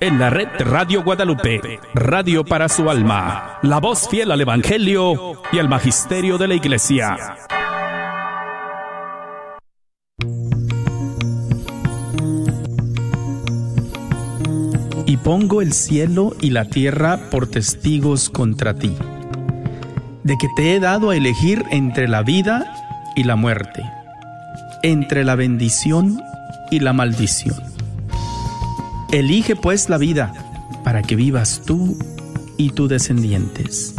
en la red Radio Guadalupe, radio para su alma, la voz fiel al Evangelio y al Magisterio de la Iglesia. Y pongo el cielo y la tierra por testigos contra ti, de que te he dado a elegir entre la vida y la muerte, entre la bendición y la maldición. Elige pues la vida para que vivas tú y tus descendientes.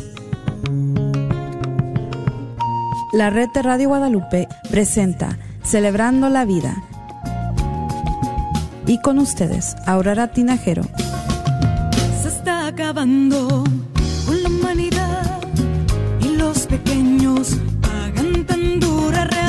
La red de Radio Guadalupe presenta Celebrando la Vida. Y con ustedes, Aurora Tinajero. Se está acabando con la humanidad y los pequeños pagan tan dura realidad.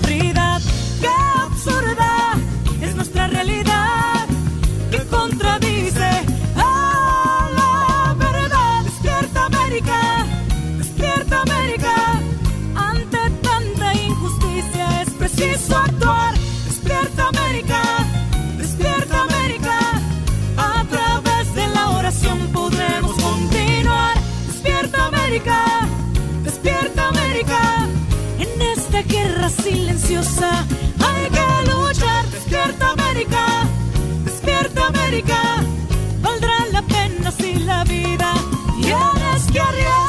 Silenciosa hay que luchar. ¡Despierta América! ¡Despierta América! Valdrá la pena si la vida tienes que arriesgar.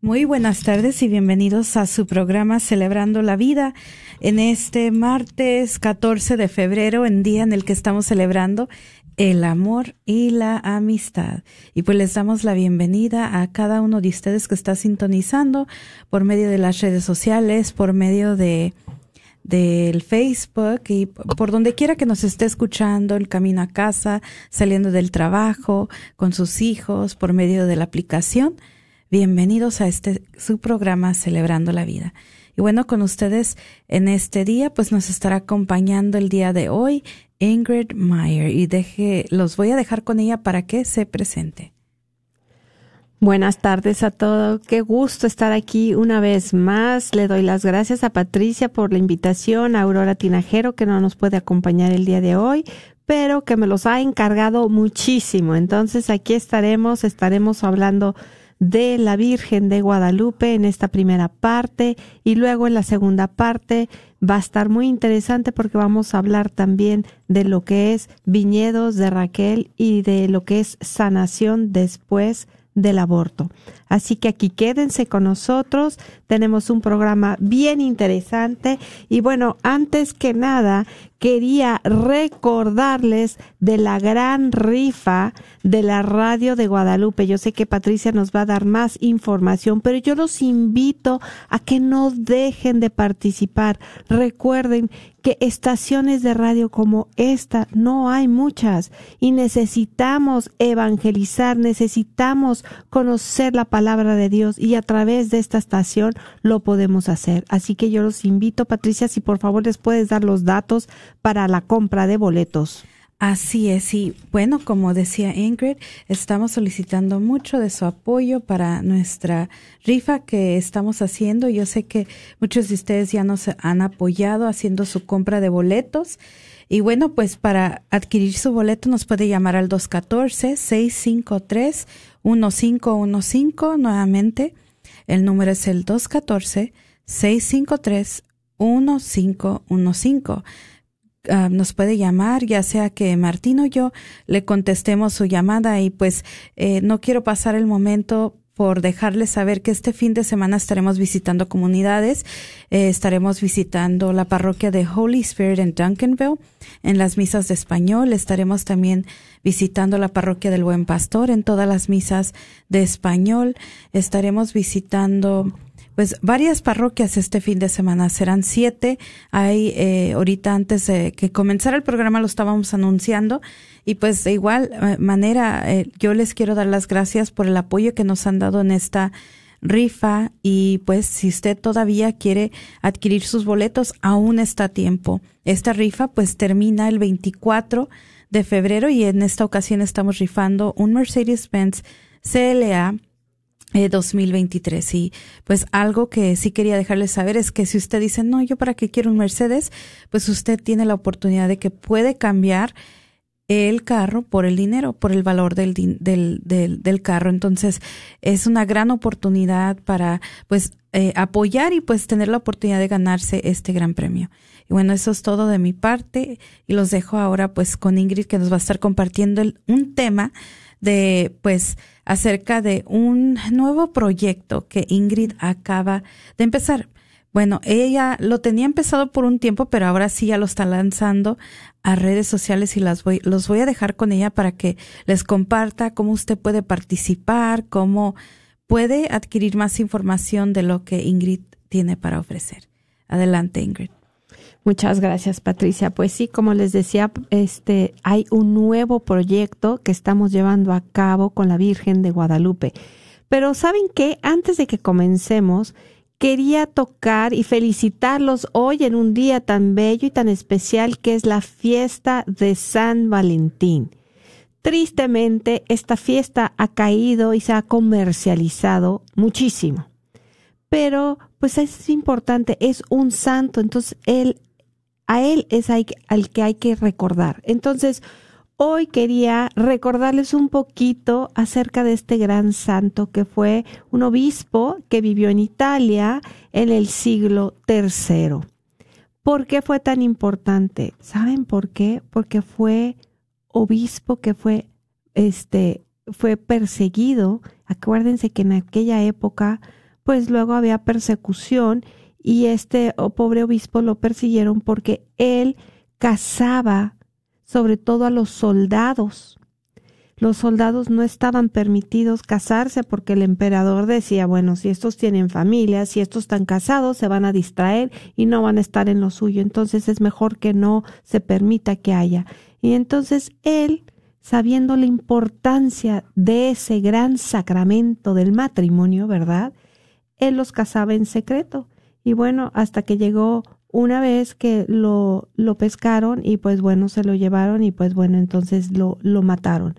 Muy buenas tardes y bienvenidos a su programa Celebrando la Vida en este martes 14 de febrero, en día en el que estamos celebrando el amor y la amistad. Y pues les damos la bienvenida a cada uno de ustedes que está sintonizando por medio de las redes sociales, por medio de del Facebook y por donde quiera que nos esté escuchando, el camino a casa, saliendo del trabajo, con sus hijos, por medio de la aplicación. Bienvenidos a este su programa Celebrando la Vida. Y bueno, con ustedes en este día, pues nos estará acompañando el día de hoy Ingrid Meyer y deje, los voy a dejar con ella para que se presente. Buenas tardes a todos. Qué gusto estar aquí una vez más. Le doy las gracias a Patricia por la invitación, a Aurora Tinajero, que no nos puede acompañar el día de hoy, pero que me los ha encargado muchísimo. Entonces aquí estaremos, estaremos hablando de la Virgen de Guadalupe en esta primera parte y luego en la segunda parte va a estar muy interesante porque vamos a hablar también de lo que es viñedos de Raquel y de lo que es sanación después del aborto. Así que aquí quédense con nosotros, tenemos un programa bien interesante y bueno, antes que nada, quería recordarles de la gran rifa de la radio de Guadalupe. Yo sé que Patricia nos va a dar más información, pero yo los invito a que no dejen de participar. Recuerden que estaciones de radio como esta no hay muchas y necesitamos evangelizar, necesitamos conocer la palabra de Dios y a través de esta estación lo podemos hacer. Así que yo los invito, Patricia, si por favor les puedes dar los datos para la compra de boletos. Así es, y bueno, como decía Ingrid, estamos solicitando mucho de su apoyo para nuestra rifa que estamos haciendo. Yo sé que muchos de ustedes ya nos han apoyado haciendo su compra de boletos. Y bueno, pues para adquirir su boleto nos puede llamar al 214-653-1515 nuevamente. El número es el 214-653-1515. Uh, nos puede llamar, ya sea que Martín o yo le contestemos su llamada y pues eh, no quiero pasar el momento por dejarles saber que este fin de semana estaremos visitando comunidades, eh, estaremos visitando la parroquia de Holy Spirit en Duncanville, en las misas de español, estaremos también visitando la parroquia del Buen Pastor en todas las misas de español, estaremos visitando pues varias parroquias este fin de semana. Serán siete. Hay eh, ahorita antes de que comenzara el programa lo estábamos anunciando y pues de igual eh, manera eh, yo les quiero dar las gracias por el apoyo que nos han dado en esta rifa y pues si usted todavía quiere adquirir sus boletos aún está a tiempo. Esta rifa pues termina el 24 de febrero y en esta ocasión estamos rifando un Mercedes-Benz CLA 2023. Eh, y pues algo que sí quería dejarles saber es que si usted dice, no, yo para qué quiero un Mercedes, pues usted tiene la oportunidad de que puede cambiar el carro por el dinero, por el valor del, del, del, del carro. Entonces, es una gran oportunidad para, pues, eh, apoyar y pues tener la oportunidad de ganarse este gran premio. Y bueno, eso es todo de mi parte y los dejo ahora pues con Ingrid que nos va a estar compartiendo un tema de pues acerca de un nuevo proyecto que Ingrid acaba de empezar. Bueno, ella lo tenía empezado por un tiempo, pero ahora sí ya lo está lanzando a redes sociales y las voy, los voy a dejar con ella para que les comparta cómo usted puede participar, cómo puede adquirir más información de lo que Ingrid tiene para ofrecer. Adelante, Ingrid. Muchas gracias, Patricia. Pues sí, como les decía, este hay un nuevo proyecto que estamos llevando a cabo con la Virgen de Guadalupe. Pero ¿saben qué? Antes de que comencemos, quería tocar y felicitarlos hoy en un día tan bello y tan especial que es la fiesta de San Valentín. Tristemente, esta fiesta ha caído y se ha comercializado muchísimo. Pero, pues es importante, es un santo, entonces él a Él es al que hay que recordar. Entonces, hoy quería recordarles un poquito acerca de este gran santo que fue un obispo que vivió en Italia en el siglo III. ¿Por qué fue tan importante? ¿Saben por qué? Porque fue obispo que fue, este, fue perseguido. Acuérdense que en aquella época, pues luego había persecución y este oh, pobre obispo lo persiguieron porque él casaba sobre todo a los soldados. Los soldados no estaban permitidos casarse porque el emperador decía, bueno, si estos tienen familia, si estos están casados, se van a distraer y no van a estar en lo suyo. Entonces es mejor que no se permita que haya. Y entonces él, sabiendo la importancia de ese gran sacramento del matrimonio, ¿verdad? Él los casaba en secreto y bueno, hasta que llegó una vez que lo, lo pescaron y pues bueno, se lo llevaron y pues bueno, entonces lo, lo mataron.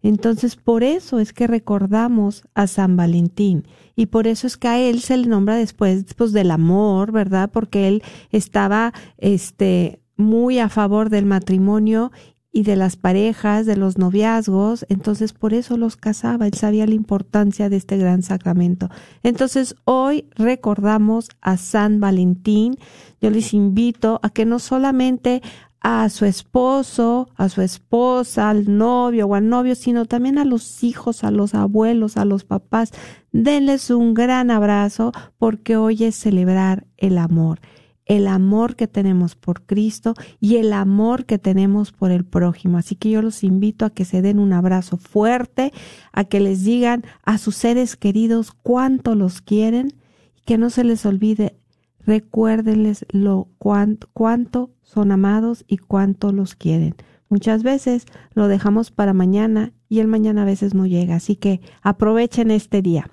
Entonces, por eso es que recordamos a San Valentín y por eso es que a él se le nombra después pues, del amor, ¿verdad? Porque él estaba este muy a favor del matrimonio y de las parejas, de los noviazgos, entonces por eso los casaba, él sabía la importancia de este gran sacramento. Entonces hoy recordamos a San Valentín, yo les invito a que no solamente a su esposo, a su esposa, al novio o al novio, sino también a los hijos, a los abuelos, a los papás. Denles un gran abrazo porque hoy es celebrar el amor el amor que tenemos por Cristo y el amor que tenemos por el prójimo. Así que yo los invito a que se den un abrazo fuerte, a que les digan a sus seres queridos cuánto los quieren y que no se les olvide, recuérdenles lo cuánto, cuánto son amados y cuánto los quieren. Muchas veces lo dejamos para mañana y el mañana a veces no llega, así que aprovechen este día.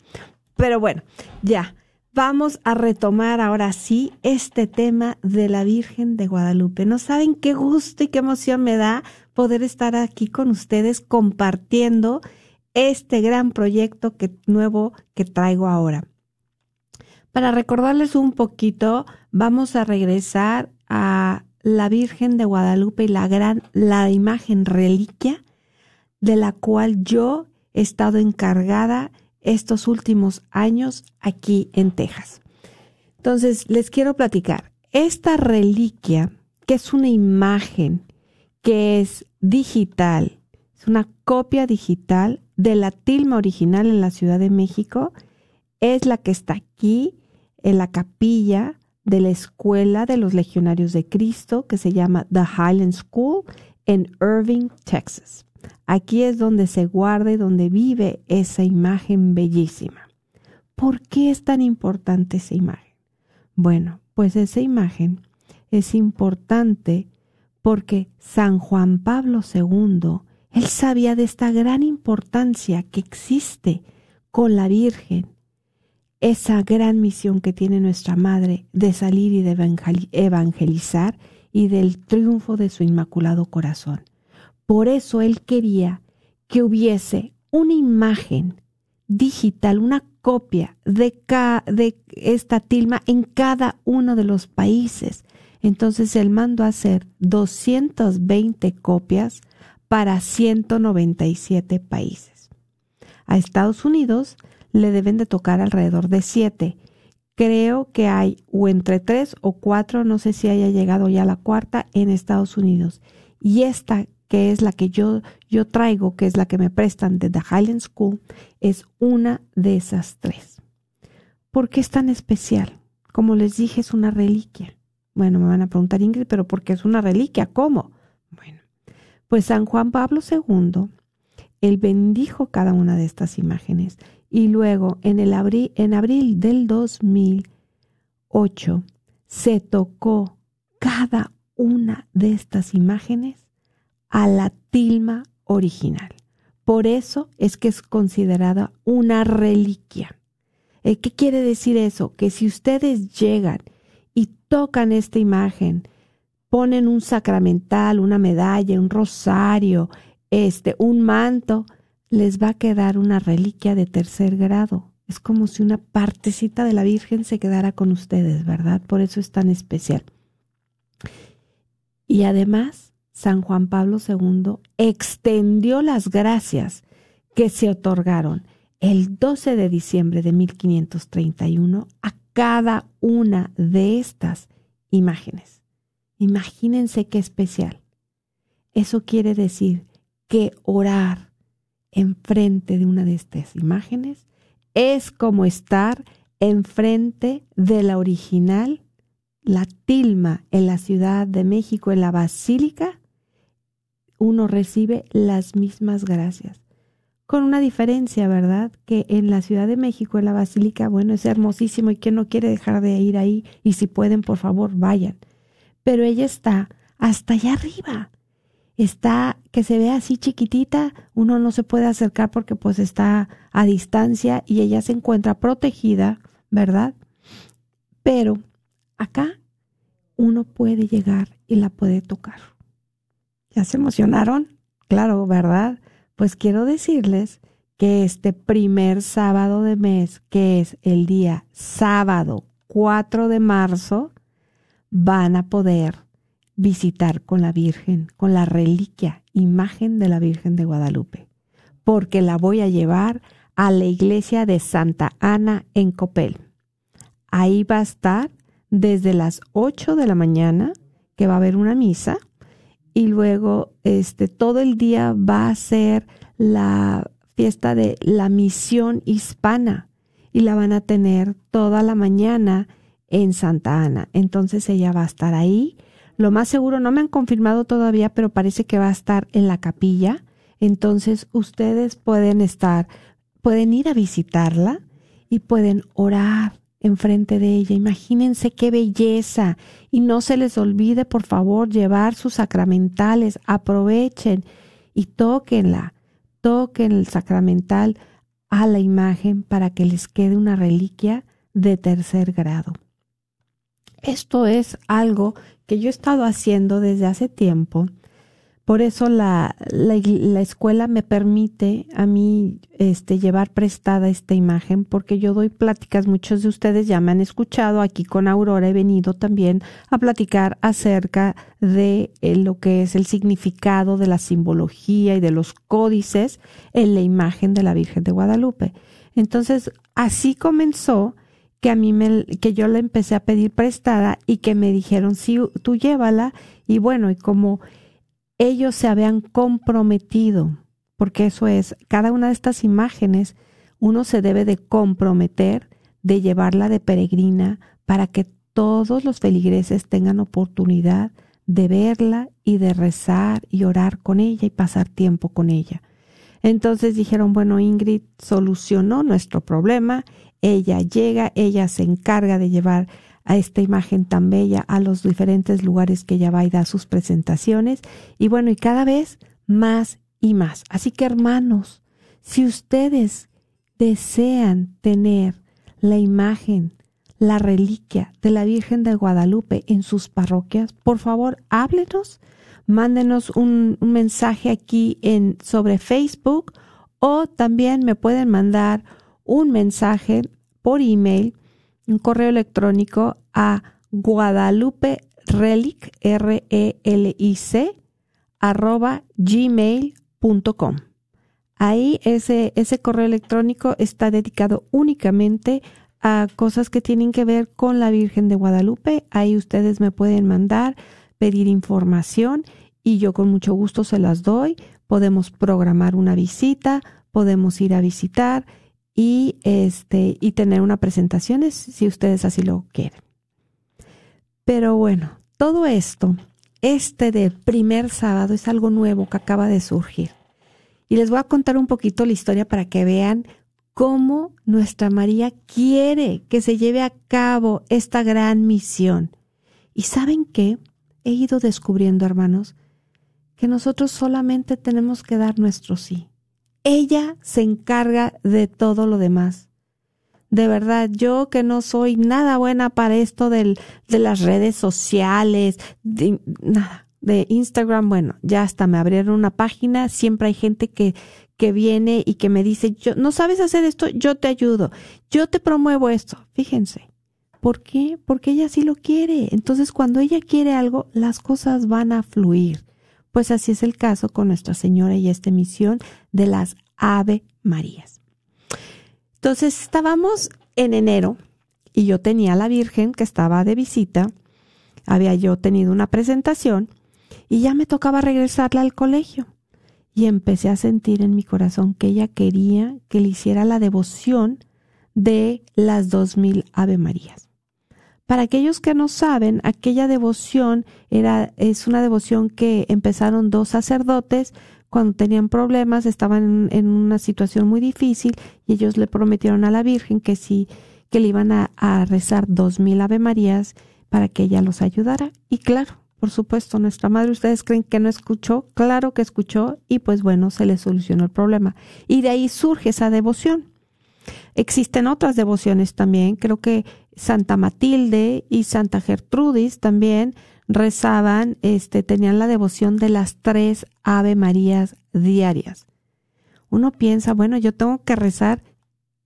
Pero bueno, ya vamos a retomar ahora sí este tema de la Virgen de Guadalupe. No saben qué gusto y qué emoción me da poder estar aquí con ustedes compartiendo este gran proyecto que, nuevo que traigo ahora. Para recordarles un poquito, vamos a regresar a la Virgen de Guadalupe y la gran, la imagen reliquia de la cual yo he estado encargada estos últimos años aquí en Texas. Entonces, les quiero platicar. Esta reliquia, que es una imagen que es digital, es una copia digital de la tilma original en la Ciudad de México, es la que está aquí en la capilla de la Escuela de los Legionarios de Cristo, que se llama The Highland School en Irving, Texas. Aquí es donde se guarda y donde vive esa imagen bellísima. ¿Por qué es tan importante esa imagen? Bueno, pues esa imagen es importante porque San Juan Pablo II, él sabía de esta gran importancia que existe con la Virgen, esa gran misión que tiene nuestra Madre de salir y de evangelizar y del triunfo de su inmaculado corazón. Por eso él quería que hubiese una imagen digital, una copia de, de esta tilma en cada uno de los países. Entonces él mandó a hacer 220 copias para 197 países. A Estados Unidos le deben de tocar alrededor de 7. Creo que hay o entre 3 o 4, no sé si haya llegado ya la cuarta en Estados Unidos. Y esta que es la que yo, yo traigo, que es la que me prestan de The Highland School, es una de esas tres. ¿Por qué es tan especial? Como les dije, es una reliquia. Bueno, me van a preguntar Ingrid, pero ¿por qué es una reliquia? ¿Cómo? Bueno, pues San Juan Pablo II, él bendijo cada una de estas imágenes y luego en, el abril, en abril del 2008 se tocó cada una de estas imágenes a la tilma original. Por eso es que es considerada una reliquia. Eh, ¿Qué quiere decir eso? Que si ustedes llegan y tocan esta imagen, ponen un sacramental, una medalla, un rosario, este, un manto, les va a quedar una reliquia de tercer grado. Es como si una partecita de la Virgen se quedara con ustedes, ¿verdad? Por eso es tan especial. Y además, San Juan Pablo II extendió las gracias que se otorgaron el 12 de diciembre de 1531 a cada una de estas imágenes. Imagínense qué especial. Eso quiere decir que orar enfrente de una de estas imágenes es como estar enfrente de la original, la tilma en la Ciudad de México, en la Basílica, uno recibe las mismas gracias. Con una diferencia, ¿verdad? Que en la Ciudad de México, en la Basílica, bueno, es hermosísimo y quien no quiere dejar de ir ahí, y si pueden, por favor, vayan. Pero ella está hasta allá arriba. Está que se ve así chiquitita, uno no se puede acercar porque pues está a distancia y ella se encuentra protegida, ¿verdad? Pero acá uno puede llegar y la puede tocar. ¿Ya se emocionaron? Claro, ¿verdad? Pues quiero decirles que este primer sábado de mes, que es el día sábado 4 de marzo, van a poder visitar con la Virgen, con la reliquia, imagen de la Virgen de Guadalupe, porque la voy a llevar a la iglesia de Santa Ana en Copel. Ahí va a estar desde las 8 de la mañana, que va a haber una misa, y luego este todo el día va a ser la fiesta de la misión hispana y la van a tener toda la mañana en Santa Ana. Entonces ella va a estar ahí. Lo más seguro, no me han confirmado todavía, pero parece que va a estar en la capilla. Entonces ustedes pueden estar, pueden ir a visitarla y pueden orar enfrente de ella. Imagínense qué belleza. Y no se les olvide, por favor, llevar sus sacramentales. Aprovechen y tóquenla. Toquen el sacramental a la imagen para que les quede una reliquia de tercer grado. Esto es algo que yo he estado haciendo desde hace tiempo por eso la, la, escuela me permite a mí este, llevar prestada esta imagen, porque yo doy pláticas, muchos de ustedes ya me han escuchado, aquí con Aurora he venido también a platicar acerca de eh, lo que es el significado de la simbología y de los códices en la imagen de la Virgen de Guadalupe. Entonces, así comenzó que a mí me, que yo la empecé a pedir prestada y que me dijeron, sí, tú llévala, y bueno, y como ellos se habían comprometido, porque eso es, cada una de estas imágenes, uno se debe de comprometer de llevarla de peregrina para que todos los feligreses tengan oportunidad de verla y de rezar y orar con ella y pasar tiempo con ella. Entonces dijeron, bueno, Ingrid solucionó nuestro problema, ella llega, ella se encarga de llevar a esta imagen tan bella a los diferentes lugares que ella va y da sus presentaciones. Y bueno, y cada vez más y más. Así que hermanos, si ustedes desean tener la imagen, la reliquia de la Virgen de Guadalupe en sus parroquias, por favor, háblenos, mándenos un, mensaje aquí en sobre Facebook o también me pueden mandar un mensaje por email, un correo electrónico a guadalupe relic, r e l i c arroba gmail.com. Ahí ese, ese correo electrónico está dedicado únicamente a cosas que tienen que ver con la Virgen de Guadalupe. Ahí ustedes me pueden mandar, pedir información y yo con mucho gusto se las doy. Podemos programar una visita, podemos ir a visitar y este y tener una presentación si ustedes así lo quieren. Pero bueno, todo esto, este de primer sábado es algo nuevo que acaba de surgir. Y les voy a contar un poquito la historia para que vean cómo nuestra María quiere que se lleve a cabo esta gran misión. Y saben qué? He ido descubriendo, hermanos, que nosotros solamente tenemos que dar nuestro sí. Ella se encarga de todo lo demás. De verdad, yo que no soy nada buena para esto del, de las redes sociales, de, nada de Instagram, bueno, ya hasta me abrieron una página, siempre hay gente que, que viene y que me dice, yo, no sabes hacer esto, yo te ayudo, yo te promuevo esto. Fíjense, ¿por qué? Porque ella sí lo quiere. Entonces, cuando ella quiere algo, las cosas van a fluir. Pues así es el caso con Nuestra Señora y esta misión de las Ave Marías. Entonces, estábamos en enero y yo tenía a la Virgen que estaba de visita, había yo tenido una presentación y ya me tocaba regresarla al colegio. Y empecé a sentir en mi corazón que ella quería que le hiciera la devoción de las dos mil Ave Marías. Para aquellos que no saben, aquella devoción era, es una devoción que empezaron dos sacerdotes cuando tenían problemas, estaban en, una situación muy difícil y ellos le prometieron a la Virgen que sí, que le iban a, a rezar dos mil Ave Marías para que ella los ayudara. Y claro, por supuesto, nuestra madre, ¿ustedes creen que no escuchó? Claro que escuchó y pues bueno, se le solucionó el problema. Y de ahí surge esa devoción. Existen otras devociones también, creo que Santa Matilde y Santa Gertrudis también rezaban, este, tenían la devoción de las tres Ave Marías diarias. Uno piensa, bueno, yo tengo que rezar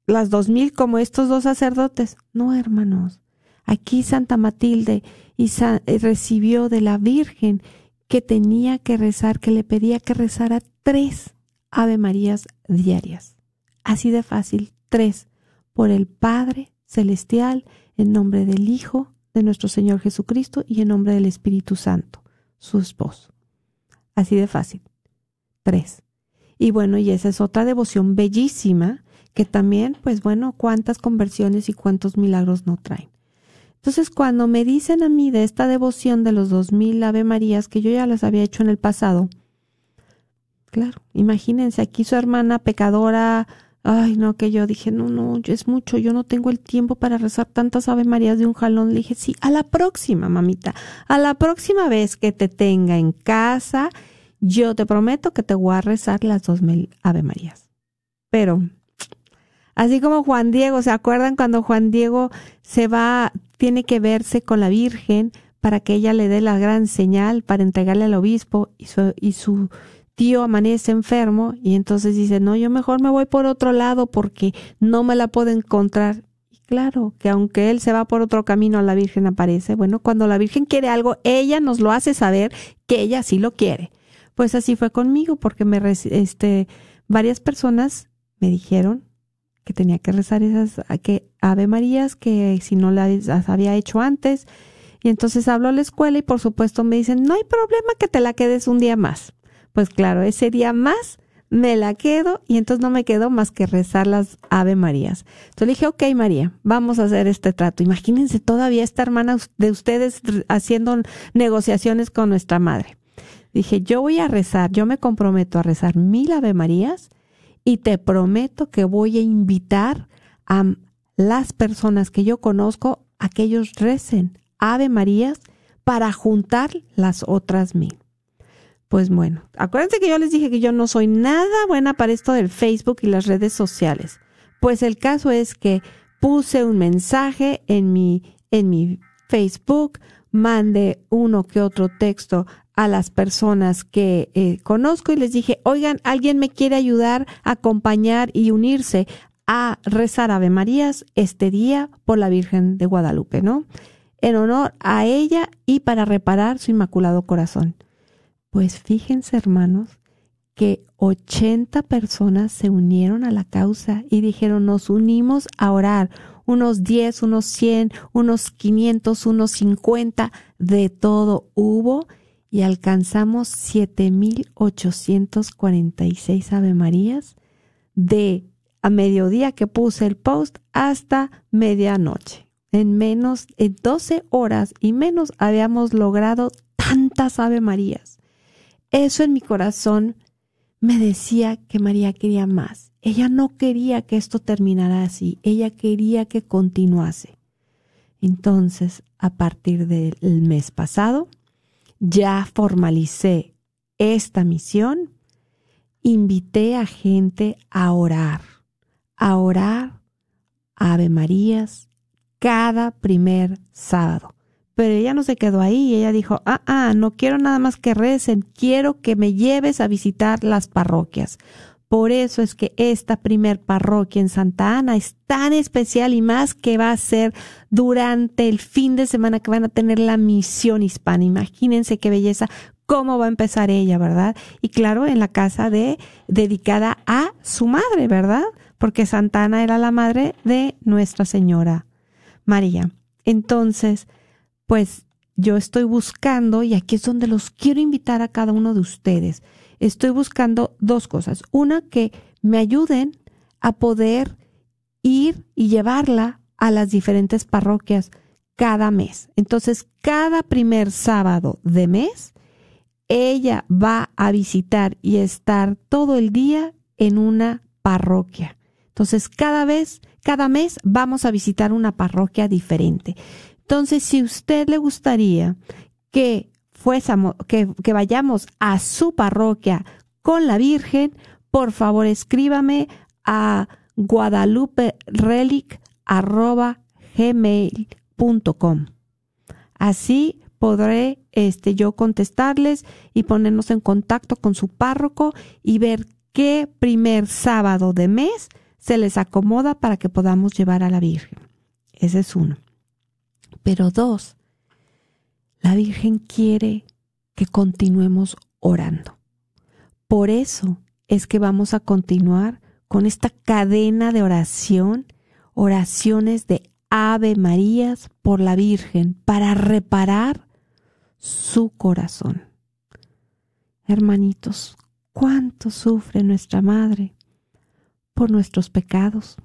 las dos mil como estos dos sacerdotes. No, hermanos. Aquí Santa Matilde y eh, recibió de la Virgen que tenía que rezar, que le pedía que rezara tres Ave Marías diarias. Así de fácil, tres, por el Padre Celestial, en nombre del Hijo de nuestro Señor Jesucristo y en nombre del Espíritu Santo, su esposo. Así de fácil, tres. Y bueno, y esa es otra devoción bellísima que también, pues bueno, cuántas conversiones y cuántos milagros no traen. Entonces, cuando me dicen a mí de esta devoción de los dos mil Ave Marías que yo ya las había hecho en el pasado, claro, imagínense aquí su hermana pecadora, ay, no, que yo dije, no, no, es mucho, yo no tengo el tiempo para rezar tantas Ave Marías de un jalón. Le dije, sí, a la próxima, mamita, a la próxima vez que te tenga en casa, yo te prometo que te voy a rezar las dos mil Ave Marías. Pero Así como Juan Diego, ¿se acuerdan cuando Juan Diego se va, tiene que verse con la Virgen para que ella le dé la gran señal para entregarle al obispo y su, y su tío amanece enfermo y entonces dice, no, yo mejor me voy por otro lado porque no me la puedo encontrar. Y claro, que aunque él se va por otro camino, la Virgen aparece. Bueno, cuando la Virgen quiere algo, ella nos lo hace saber que ella sí lo quiere. Pues así fue conmigo porque me, este, varias personas me dijeron, que tenía que rezar esas que Ave Marías que si no las había hecho antes. Y entonces hablo a la escuela y por supuesto me dicen, no hay problema que te la quedes un día más. Pues claro, ese día más me la quedo y entonces no me quedo más que rezar las Ave Marías. Entonces le dije, ok María, vamos a hacer este trato. Imagínense todavía esta hermana de ustedes haciendo negociaciones con nuestra madre. Dije, yo voy a rezar, yo me comprometo a rezar mil Ave Marías y te prometo que voy a invitar a las personas que yo conozco a que ellos recen Ave Marías para juntar las otras mil. Pues bueno, acuérdense que yo les dije que yo no soy nada buena para esto del Facebook y las redes sociales. Pues el caso es que puse un mensaje en mi, en mi Facebook, mandé uno que otro texto a las personas que eh, conozco y les dije, oigan, alguien me quiere ayudar acompañar y unirse a rezar Ave Marías este día por la Virgen de Guadalupe, ¿no? En honor a ella y para reparar su inmaculado corazón. Pues fíjense, hermanos, que 80 personas se unieron a la causa y dijeron, nos unimos a orar. Unos 10, unos 100, unos 500, unos 50, de todo hubo y alcanzamos 7.846 Ave Marías de a mediodía que puse el post hasta medianoche. En menos, de 12 horas y menos habíamos logrado tantas Ave Marías. Eso en mi corazón me decía que María quería más. Ella no quería que esto terminara así, ella quería que continuase. Entonces, a partir del mes pasado, ya formalicé esta misión, invité a gente a orar, a orar Ave Marías cada primer sábado. Pero ella no se quedó ahí, ella dijo, ah, ah, no quiero nada más que recen, quiero que me lleves a visitar las parroquias. Por eso es que esta primer parroquia en Santa Ana es tan especial y más que va a ser durante el fin de semana que van a tener la misión hispana. Imagínense qué belleza, cómo va a empezar ella, ¿verdad? Y claro, en la casa de dedicada a su madre, ¿verdad? Porque Santa Ana era la madre de Nuestra Señora María. Entonces, pues yo estoy buscando, y aquí es donde los quiero invitar a cada uno de ustedes, estoy buscando dos cosas. Una, que me ayuden a poder ir y llevarla a las diferentes parroquias cada mes. Entonces, cada primer sábado de mes, ella va a visitar y estar todo el día en una parroquia. Entonces, cada vez, cada mes vamos a visitar una parroquia diferente. Entonces, si usted le gustaría que fuésemos, que, vayamos a su parroquia con la Virgen, por favor escríbame a guadaluperelic.gmail.com. Así podré este, yo contestarles y ponernos en contacto con su párroco y ver qué primer sábado de mes se les acomoda para que podamos llevar a la Virgen. Ese es uno. Pero dos, la Virgen quiere que continuemos orando. Por eso es que vamos a continuar con esta cadena de oración, oraciones de Ave Marías por la Virgen para reparar su corazón. Hermanitos, cuánto sufre nuestra Madre por nuestros pecados.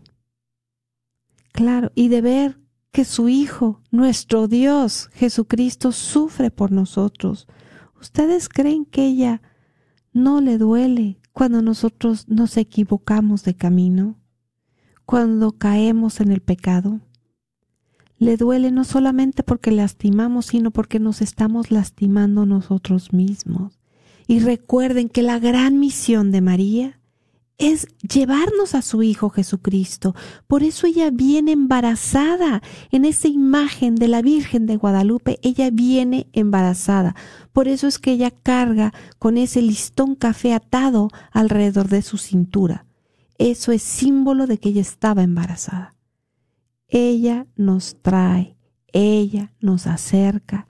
Claro, y de ver que su Hijo, nuestro Dios, Jesucristo, sufre por nosotros. ¿Ustedes creen que ella no le duele cuando nosotros nos equivocamos de camino? Cuando caemos en el pecado? Le duele no solamente porque lastimamos, sino porque nos estamos lastimando nosotros mismos. Y recuerden que la gran misión de María es llevarnos a su Hijo Jesucristo. Por eso ella viene embarazada. En esa imagen de la Virgen de Guadalupe, ella viene embarazada. Por eso es que ella carga con ese listón café atado alrededor de su cintura. Eso es símbolo de que ella estaba embarazada. Ella nos trae, ella nos acerca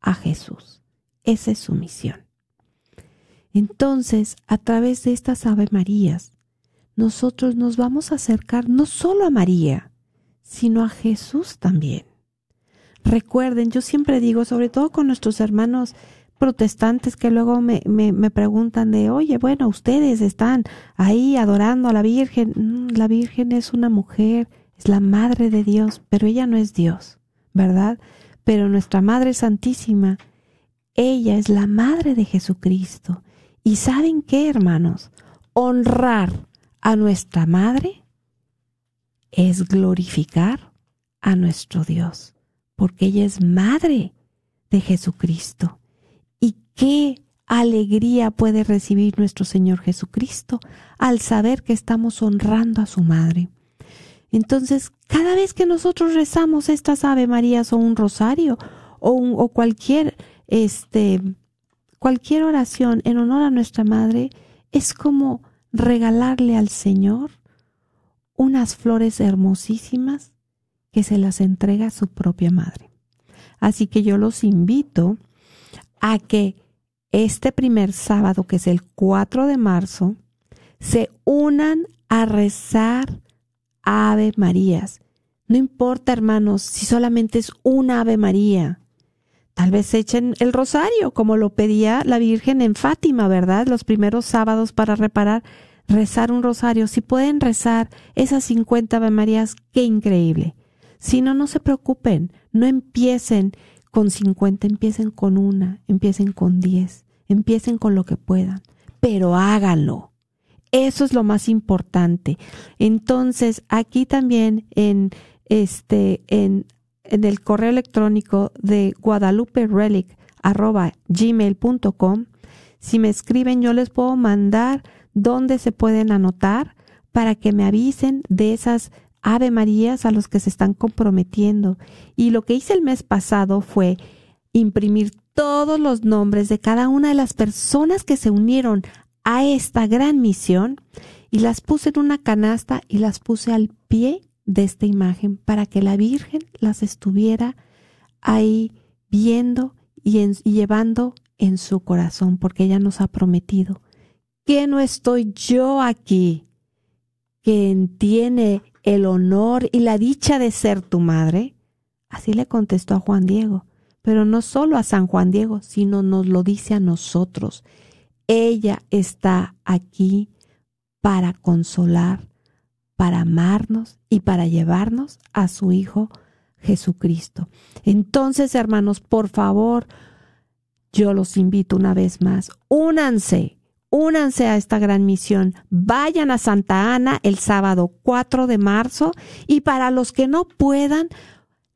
a Jesús. Esa es su misión. Entonces, a través de estas Ave Marías, nosotros nos vamos a acercar no solo a María, sino a Jesús también. Recuerden, yo siempre digo, sobre todo con nuestros hermanos protestantes que luego me, me, preguntan de, oye, bueno, ustedes están ahí adorando a la Virgen. Mm, la Virgen es una mujer, es la Madre de Dios, pero ella no es Dios, ¿verdad? Pero nuestra Madre Santísima, ella es la Madre de Jesucristo. ¿Y saben qué, hermanos? Honrar a nuestra madre es glorificar a nuestro Dios, porque ella es madre de Jesucristo. ¿Y qué alegría puede recibir nuestro Señor Jesucristo al saber que estamos honrando a su madre? Entonces, cada vez que nosotros rezamos estas Ave Marías o un rosario o, o cualquier, este, cualquier oración en honor a nuestra madre, es como regalarle al Señor unas flores hermosísimas que se las entrega su propia madre. Así que yo los invito a que este primer sábado, que es el 4 de marzo, se unan a rezar Ave Marías. No importa, hermanos, si solamente es una Ave María. Tal vez echen el rosario, como lo pedía la Virgen en Fátima, ¿verdad? Los primeros sábados para reparar, rezar un rosario. Si pueden rezar esas 50 Ave Marías, qué increíble. Si no, no se preocupen, no empiecen con 50, empiecen con una, empiecen con 10, empiecen con lo que puedan, pero háganlo. Eso es lo más importante. Entonces, aquí también en este en en el correo electrónico de gmail.com Si me escriben, yo les puedo mandar dónde se pueden anotar para que me avisen de esas Ave Marías a los que se están comprometiendo. Y lo que hice el mes pasado fue imprimir todos los nombres de cada una de las personas que se unieron a esta gran misión y las puse en una canasta y las puse al pie de esta imagen para que la Virgen las estuviera ahí viendo y, llevando en su corazón, porque ella nos ha prometido que no estoy yo aquí, quien tiene el honor y la dicha de ser tu madre. Así le contestó a Juan Diego, pero no solo a San Juan Diego, sino nos lo dice a nosotros. Ella está aquí para consolar, para amarnos y para llevarnos a su Hijo Jesucristo. Entonces, hermanos, por favor, yo los invito una vez más, únanse, únanse a esta gran misión. Vayan a Santa Ana el sábado 4 de marzo y para los que no puedan,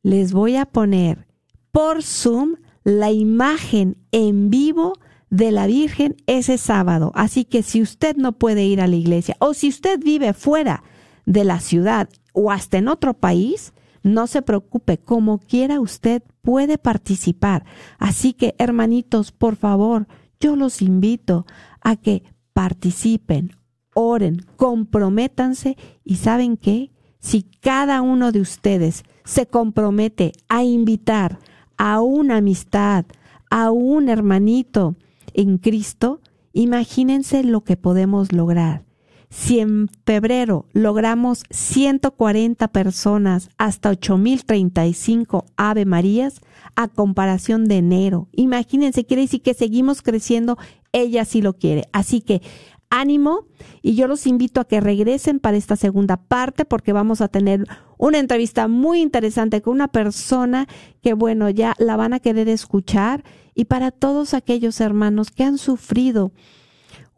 les voy a poner por Zoom la imagen en vivo de la Virgen ese sábado. Así que si usted no puede ir a la iglesia o si usted vive fuera de la ciudad o hasta en otro país, no se preocupe, como quiera usted puede participar. Así que, hermanitos, por favor, yo los invito a que participen, oren, comprométanse y saben qué, si cada uno de ustedes se compromete a invitar a una amistad, a un hermanito en Cristo, imagínense lo que podemos lograr. Si en febrero logramos 140 personas hasta 8035 Ave Marías, a comparación de enero, imagínense, quiere decir que seguimos creciendo, ella sí lo quiere. Así que ánimo y yo los invito a que regresen para esta segunda parte porque vamos a tener una entrevista muy interesante con una persona que bueno, ya la van a querer escuchar y para todos aquellos hermanos que han sufrido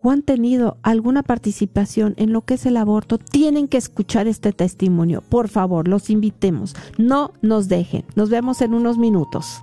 o han tenido alguna participación en lo que es el aborto, tienen que escuchar este testimonio. Por favor, los invitemos. No nos dejen. Nos vemos en unos minutos.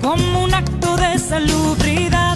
como un acto de salubridad.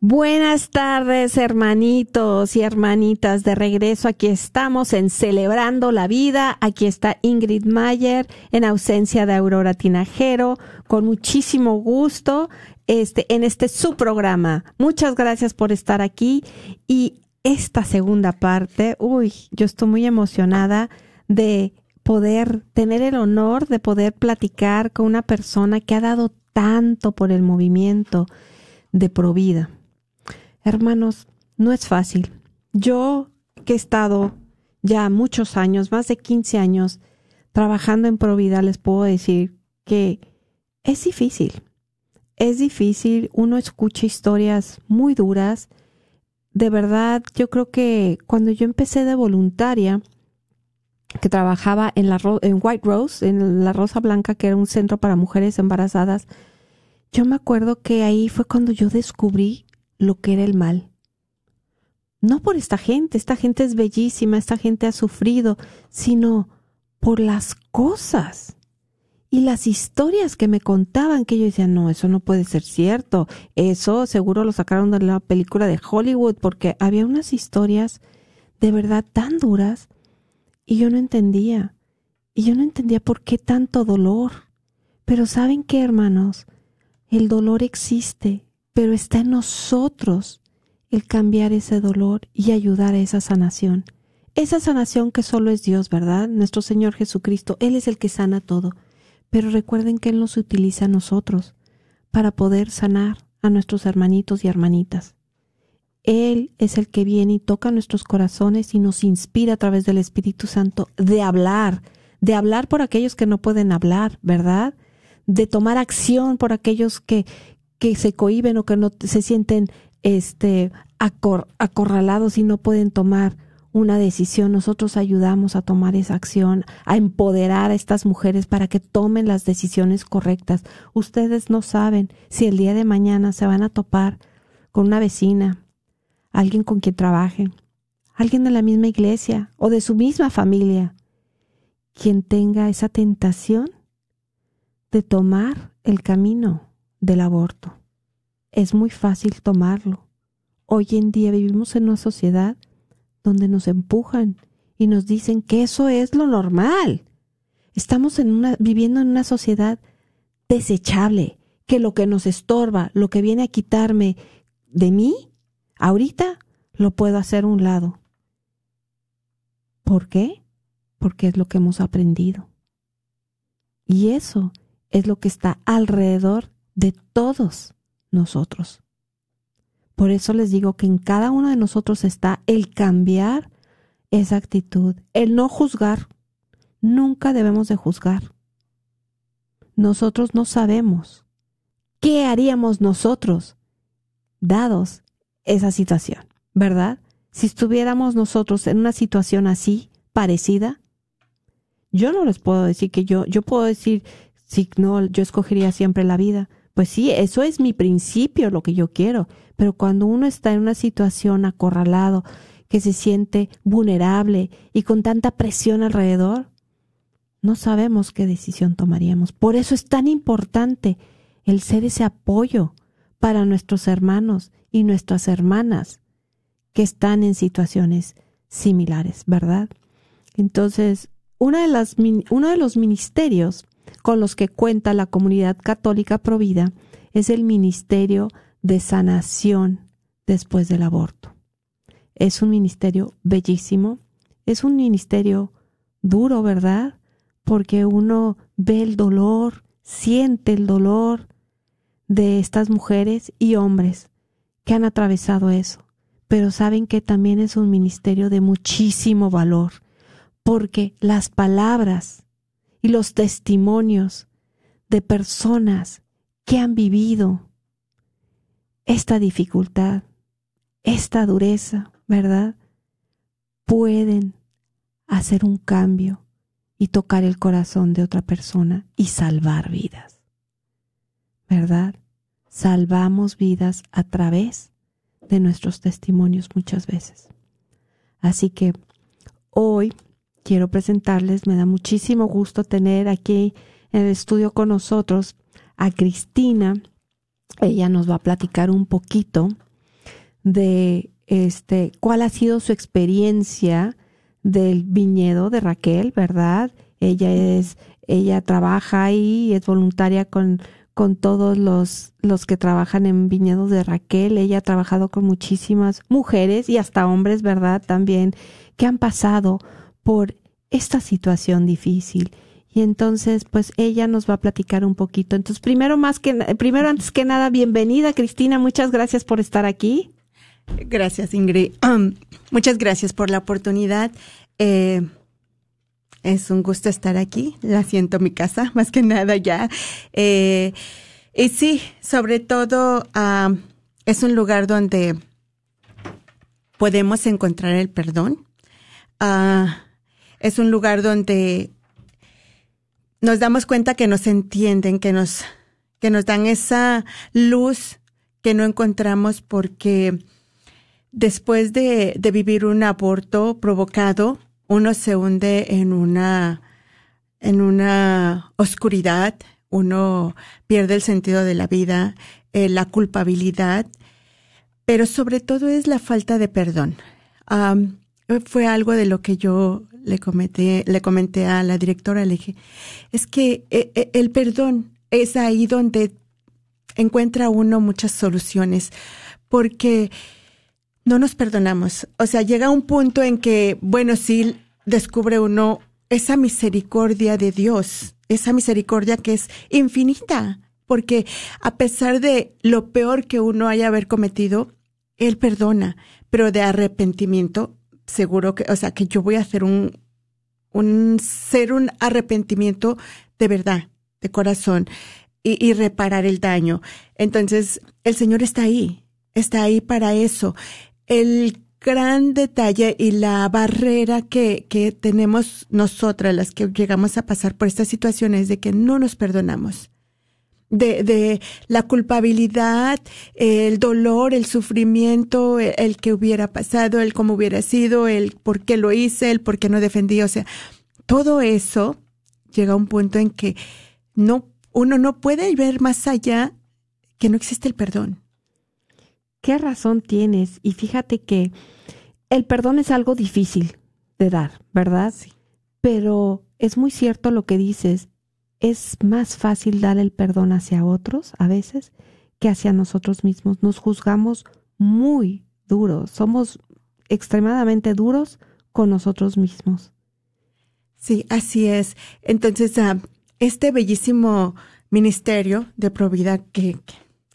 Buenas tardes, hermanitos y hermanitas. De regreso, aquí estamos en Celebrando la Vida. Aquí está Ingrid Mayer en ausencia de Aurora Tinajero. Con muchísimo gusto. Este, en este su programa. Muchas gracias por estar aquí y esta segunda parte, uy, yo estoy muy emocionada de poder tener el honor de poder platicar con una persona que ha dado tanto por el movimiento de Provida Hermanos, no es fácil. Yo que he estado ya muchos años, más de 15 años, trabajando en Provida, les puedo decir que es difícil. Es difícil, uno escucha historias muy duras. De verdad, yo creo que cuando yo empecé de voluntaria, que trabajaba en, la, en White Rose, en la Rosa Blanca, que era un centro para mujeres embarazadas, yo me acuerdo que ahí fue cuando yo descubrí lo que era el mal. No por esta gente, esta gente es bellísima, esta gente ha sufrido, sino por las cosas y las historias que me contaban que yo decía, no, eso no puede ser cierto, eso seguro lo sacaron de la película de Hollywood porque había unas historias de verdad tan duras y yo no entendía, y yo no entendía por qué tanto dolor. Pero ¿saben qué, hermanos? El dolor existe pero está en nosotros el cambiar ese dolor y ayudar a esa sanación. Esa sanación que solo es Dios, ¿verdad? Nuestro Señor Jesucristo, Él es el que sana todo. Pero recuerden que Él nos utiliza a nosotros para poder sanar a nuestros hermanitos y hermanitas. Él es el que viene y toca nuestros corazones y nos inspira a través del Espíritu Santo de hablar, de hablar por aquellos que no pueden hablar, ¿verdad? De tomar acción por aquellos que, que se cohiben o que no se sienten este acorralados y no pueden tomar una decisión, nosotros ayudamos a tomar esa acción, a empoderar a estas mujeres para que tomen las decisiones correctas. Ustedes no saben si el día de mañana se van a topar con una vecina, alguien con quien trabajen, alguien de la misma iglesia o de su misma familia, quien tenga esa tentación de tomar el camino del aborto. Es muy fácil tomarlo. Hoy en día vivimos en una sociedad donde nos empujan y nos dicen que eso es lo normal. Estamos en una, viviendo en una sociedad desechable, que lo que nos estorba, lo que viene a quitarme de mí, ahorita lo puedo hacer a un lado. ¿Por qué? Porque es lo que hemos aprendido. Y eso es lo que está alrededor de todos nosotros. Por eso les digo que en cada uno de nosotros está el cambiar esa actitud, el no juzgar. Nunca debemos de juzgar. Nosotros no sabemos qué haríamos nosotros dados esa situación, ¿verdad? Si estuviéramos nosotros en una situación así, parecida, yo no les puedo decir que yo, yo puedo decir, si no, yo escogería siempre la vida, pues sí, eso es mi principio, lo que yo quiero. Pero cuando uno está en una situación acorralado, que se siente vulnerable y con tanta presión alrededor, no sabemos qué decisión tomaríamos. Por eso es tan importante el ser ese apoyo para nuestros hermanos y nuestras hermanas que están en situaciones similares, ¿verdad? Entonces, una de las, uno de los ministerios con los que cuenta la comunidad católica provida es el ministerio de sanación después del aborto. Es un ministerio bellísimo, es un ministerio duro, ¿verdad? Porque uno ve el dolor, siente el dolor de estas mujeres y hombres que han atravesado eso. Pero saben que también es un ministerio de muchísimo valor, porque las palabras y los testimonios de personas que han vivido esta dificultad, esta dureza, ¿verdad? Pueden hacer un cambio y tocar el corazón de otra persona y salvar vidas. ¿Verdad? Salvamos vidas a través de nuestros testimonios muchas veces. Así que hoy quiero presentarles, me da muchísimo gusto tener aquí en el estudio con nosotros a Cristina. Ella nos va a platicar un poquito de este cuál ha sido su experiencia del viñedo de Raquel, ¿verdad? Ella es ella trabaja ahí, es voluntaria con con todos los, los que trabajan en viñedos de Raquel. Ella ha trabajado con muchísimas mujeres y hasta hombres, ¿verdad? También, que han pasado por esta situación difícil. Y entonces, pues ella nos va a platicar un poquito. Entonces, primero más que, primero antes que nada, bienvenida Cristina, muchas gracias por estar aquí. Gracias, Ingrid. muchas gracias por la oportunidad. Eh, es un gusto estar aquí. La siento mi casa, más que nada ya. Eh, y sí, sobre todo es un lugar donde podemos encontrar el perdón. Ah, es un lugar donde nos damos cuenta que nos entienden, que nos, que nos dan esa luz que no encontramos porque después de, de vivir un aborto provocado, uno se hunde en una, en una oscuridad, uno pierde el sentido de la vida, eh, la culpabilidad, pero sobre todo es la falta de perdón. fue algo de lo que yo le comenté, le comenté a la directora, le dije, es que eh, eh, el perdón es ahí donde encuentra uno muchas soluciones, porque no nos perdonamos. O sea, llega un punto en que, bueno, sí descubre uno esa misericordia de Dios, esa misericordia que es infinita, porque a pesar de lo peor que uno haya haber cometido, Él perdona, pero de arrepentimiento, seguro que, o sea, que yo voy a hacer un, un ser un arrepentimiento de verdad, de corazón, y, reparar el daño. Entonces, el Señor está ahí, está ahí para eso el gran detalle y la barrera que, que tenemos nosotras, las que llegamos a pasar por estas situaciones, de que no nos perdonamos. De, de la culpabilidad, el dolor, el sufrimiento, el, que hubiera pasado, el cómo hubiera sido, el por qué lo hice, el por qué no defendí. O sea, todo eso llega a un punto en que no, uno no puede ver más allá que no existe el perdón qué razón tienes. Y fíjate que el perdón es algo difícil de dar, ¿verdad? Sí. Pero es muy cierto lo que dices. Es más fácil dar el perdón hacia otros a veces que hacia nosotros mismos. Nos juzgamos muy duros. Somos extremadamente duros con nosotros mismos. Sí, así es. Entonces, ah, este bellísimo ministerio de probidad que,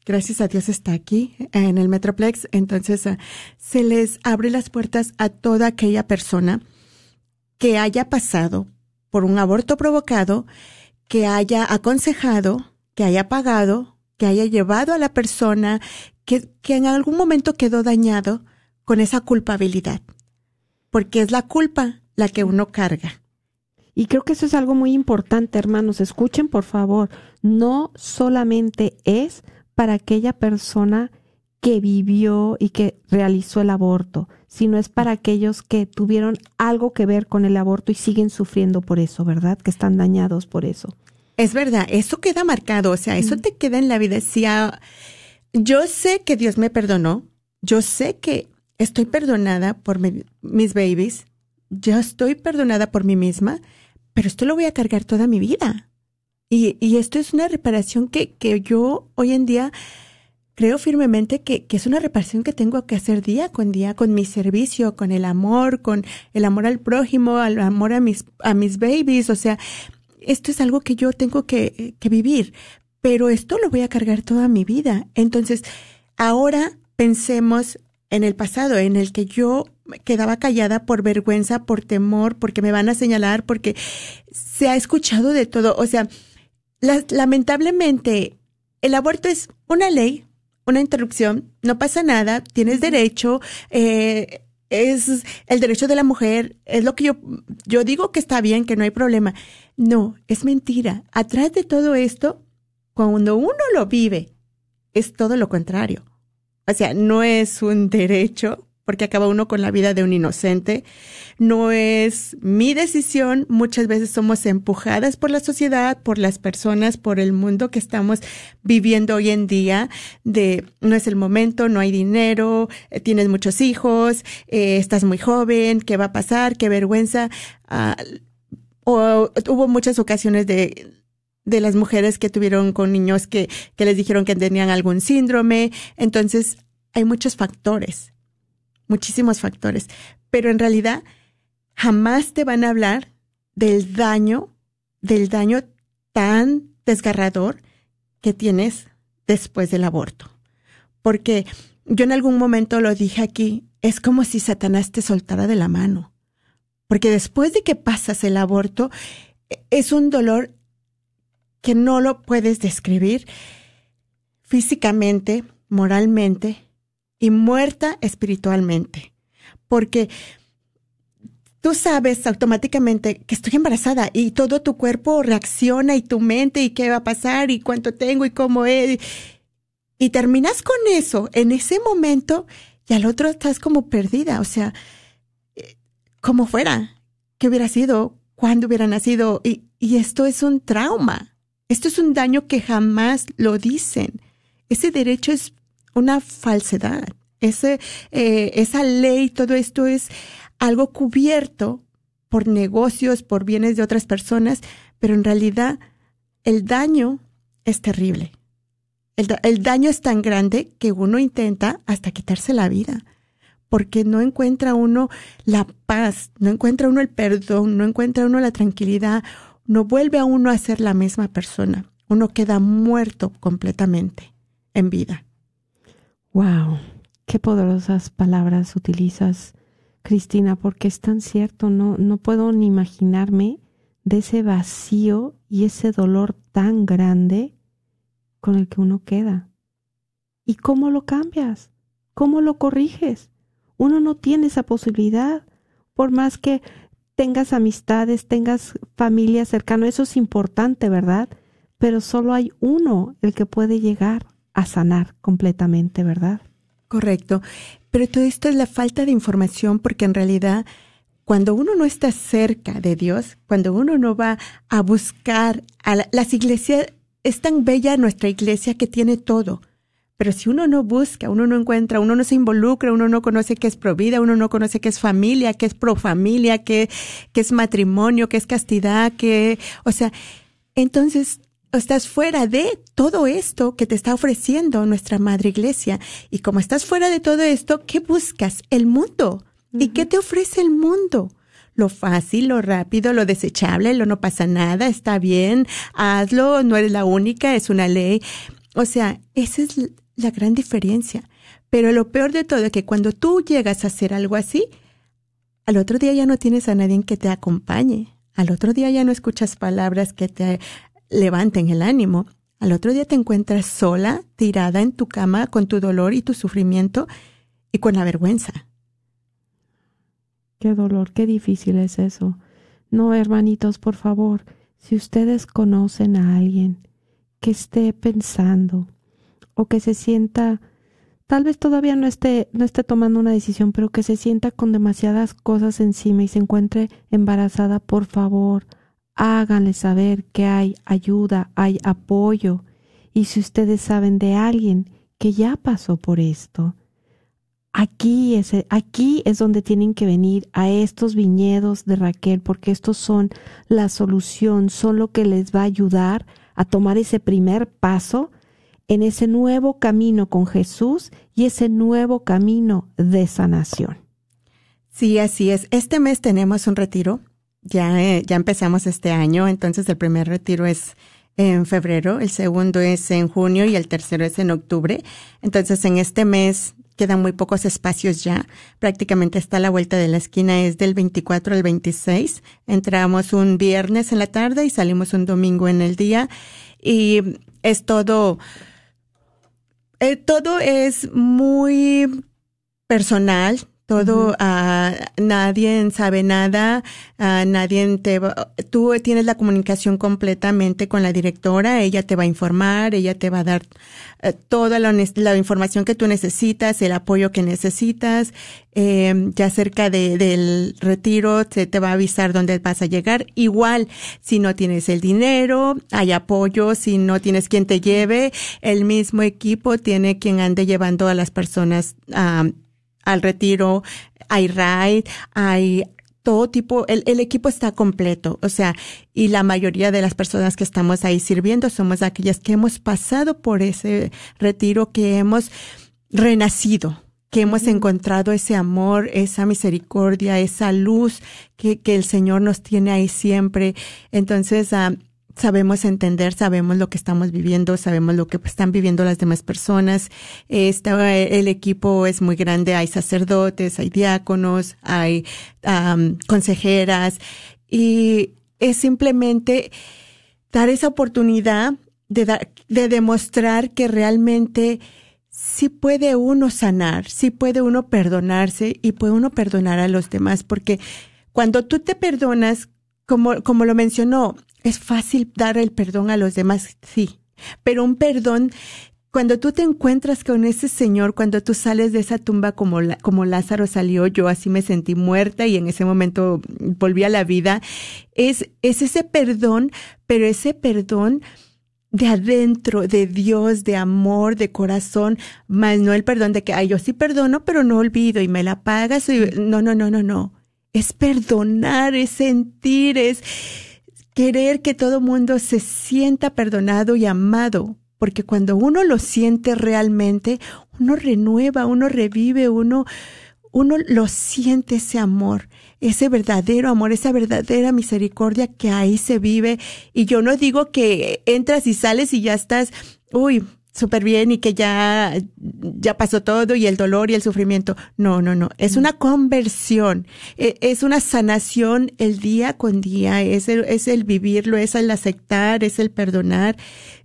gracias a Dios está aquí en el Metroplex. Entonces ah, se les abre las puertas a toda aquella persona que haya pasado por un aborto provocado, que haya aconsejado, que haya pagado, que haya llevado a la persona que, que en algún momento quedó dañado con esa culpabilidad. Porque es la culpa la que uno carga. Y creo que eso es algo muy importante, hermanos. Escuchen, por favor. No solamente es para aquella persona que vivió y que realizó el aborto, sino es para aquellos que tuvieron algo que ver con el aborto y siguen sufriendo por eso, ¿verdad? Que están dañados por eso. Es verdad, eso queda marcado, o sea, eso te queda en la vida. Si yo sé que Dios me perdonó, yo sé que estoy perdonada por mis babies, yo estoy perdonada por mí misma, pero esto lo voy a cargar toda mi vida. Y, y esto es una reparación que, que yo hoy en día creo firmemente que, que, es una reparación que tengo que hacer día con día, con mi servicio, con el amor, con el amor al prójimo, al amor a mis, a mis babies. O sea, esto es algo que yo tengo que, que vivir, pero esto lo voy a cargar toda mi vida. Entonces, ahora pensemos en el pasado, en el que yo quedaba callada por vergüenza, por temor, porque me van a señalar, porque se ha escuchado de todo. O sea, lamentablemente, el aborto es una ley, una interrupción, no pasa nada, tienes derecho, eh, es el derecho de la mujer, es lo que yo, yo digo que está bien, que no hay problema. No, es mentira. Atrás de todo esto, cuando uno lo vive, es todo lo contrario. O sea, no es un derecho, porque acaba uno con la vida de un inocente. No es mi decisión, muchas veces somos empujadas por la sociedad, por las personas, por el mundo que estamos viviendo hoy en día, de no es el momento, no hay dinero, eh, tienes muchos hijos, eh, estás muy joven, ¿qué va a pasar? ¿Qué vergüenza? Ah, o hubo muchas ocasiones de de las mujeres que tuvieron con niños que, que les dijeron que tenían algún síndrome. Entonces, hay muchos factores, muchísimos factores, pero en realidad jamás te van a hablar del daño, del daño tan desgarrador que tienes después del aborto. Porque yo en algún momento lo dije aquí, es como si Satanás te soltara de la mano. Porque después de que pasas el aborto, es un dolor que no lo puedes describir físicamente, moralmente y muerta espiritualmente. Porque tú sabes automáticamente que estoy embarazada y todo tu cuerpo reacciona y tu mente y qué va a pasar y cuánto tengo y cómo es. Y terminas con eso en ese momento y al otro estás como perdida. O sea, como fuera, qué hubiera sido, cuándo hubiera nacido. Y, y esto es un trauma. Esto es un daño que jamás lo dicen. Ese derecho es una falsedad. Ese, eh, esa ley, todo esto es algo cubierto por negocios, por bienes de otras personas, pero en realidad el daño es terrible. El, el, daño es tan grande que uno intenta hasta quitarse la vida, porque no encuentra uno la paz, no encuentra uno el perdón, no encuentra uno la tranquilidad no vuelve a uno a ser la misma persona. Uno queda muerto completamente en vida. Wow, qué poderosas palabras utilizas, Cristina, porque es tan cierto, no, no puedo ni imaginarme de ese vacío y ese dolor tan grande con el que uno queda. ¿Y cómo lo cambias? ¿Cómo lo corriges? Uno no tiene esa posibilidad, por más que tengas amistades, tengas familia cercana, eso es importante, ¿verdad? Pero solo hay uno el que puede llegar a sanar completamente, ¿verdad? Correcto. Pero todo esto es la falta de información porque en realidad cuando uno no está cerca de Dios, cuando uno no va a buscar a las iglesias, es tan bella nuestra iglesia que tiene todo pero si uno no busca, uno no encuentra, uno no se involucra, uno no conoce qué es provida, uno no conoce qué es familia, qué es profamilia, qué, qué es matrimonio, qué es castidad, qué, o sea, entonces estás fuera de todo esto que te está ofreciendo nuestra madre iglesia. Y como estás fuera de todo esto, ¿qué buscas? El mundo. ¿Y qué te ofrece el mundo? Lo fácil, lo rápido, lo desechable, lo no pasa nada, está bien, hazlo, no eres la única, es una ley. O sea, esa es la gran diferencia. Pero lo peor de todo es que cuando tú llegas a hacer algo así, al otro día ya no tienes a nadie que te acompañe. Al otro día ya no escuchas palabras que te levanten el ánimo. Al otro día te encuentras sola, tirada en tu cama con tu dolor y tu sufrimiento y con la vergüenza. Qué dolor, qué difícil es eso. No, hermanitos, por favor, si ustedes conocen a alguien que esté pensando o que se sienta, tal vez todavía no esté, no esté tomando una decisión, pero que se sienta con demasiadas cosas encima y se encuentre embarazada, por favor, háganle saber que hay ayuda, hay apoyo. Y si ustedes saben de alguien que ya pasó por esto, aquí es, aquí es donde tienen que venir a estos viñedos de Raquel, porque estos son la solución, son lo que les va a ayudar a tomar ese primer paso en ese nuevo camino con Jesús y ese nuevo camino de sanación. Sí, así es. Este mes tenemos un retiro. Ya, eh, ya empezamos este año, entonces el primer retiro es en febrero, el segundo es en junio y el tercero es en octubre. Entonces en este mes quedan muy pocos espacios ya. Prácticamente está a la vuelta de la esquina, es del 24 al 26. Entramos un viernes en la tarde y salimos un domingo en el día. Y es todo eh, todo es muy personal, Todo, ah, nadie sabe nada, ah, nadie te va, tú tienes la comunicación completamente con la directora, ella te va a informar, ella te va a dar eh, toda la, la, información que tú necesitas, el apoyo que necesitas, eh, ya cerca de, del retiro se te va a avisar dónde vas a llegar. Igual, si no tienes el dinero, hay apoyo, si no tienes quien te lleve, el mismo equipo tiene quien ande llevando a las personas al retiro, hay ride, hay todo tipo, el, el, equipo está completo, o sea, y la mayoría de las personas que estamos ahí sirviendo somos aquellas que hemos pasado por ese retiro, que hemos renacido, que hemos encontrado ese amor, esa misericordia, esa luz que, que el Señor nos tiene ahí siempre. Entonces, uh, sabemos entender, sabemos lo que estamos viviendo, sabemos lo que están viviendo las demás personas. El equipo es muy grande, hay sacerdotes, hay diáconos, hay consejeras y es simplemente dar esa oportunidad de, dar, de demostrar que realmente sí puede uno sanar, sí puede uno perdonarse y puede uno perdonar a los demás, porque cuando tú te perdonas, como, como lo mencionó, es fácil dar el perdón a los demás, sí, pero un perdón cuando tú te encuentras con ese Señor, cuando tú sales de esa tumba como, como Lázaro salió, yo así me sentí muerta y en ese momento volví a la vida, es, es ese perdón, pero ese perdón de adentro, de Dios, de amor, de corazón, más no el perdón de que, ay, yo sí perdono, pero no olvido y me la pagas. Y, no, no, no, no, no. Es perdonar, es sentir, es, querer que todo mundo se sienta perdonado y amado, porque cuando uno lo siente realmente, uno renueva, uno revive, uno, uno lo siente ese amor, ese verdadero amor, esa verdadera misericordia que ahí se vive. Y yo no digo que entras y sales y ya estás, uy, súper bien y que ya, ya pasó todo y el dolor y el sufrimiento. No, no, no. Es una conversión. E, es una sanación el día con día. Es el, es el vivirlo, es el aceptar, es el perdonar.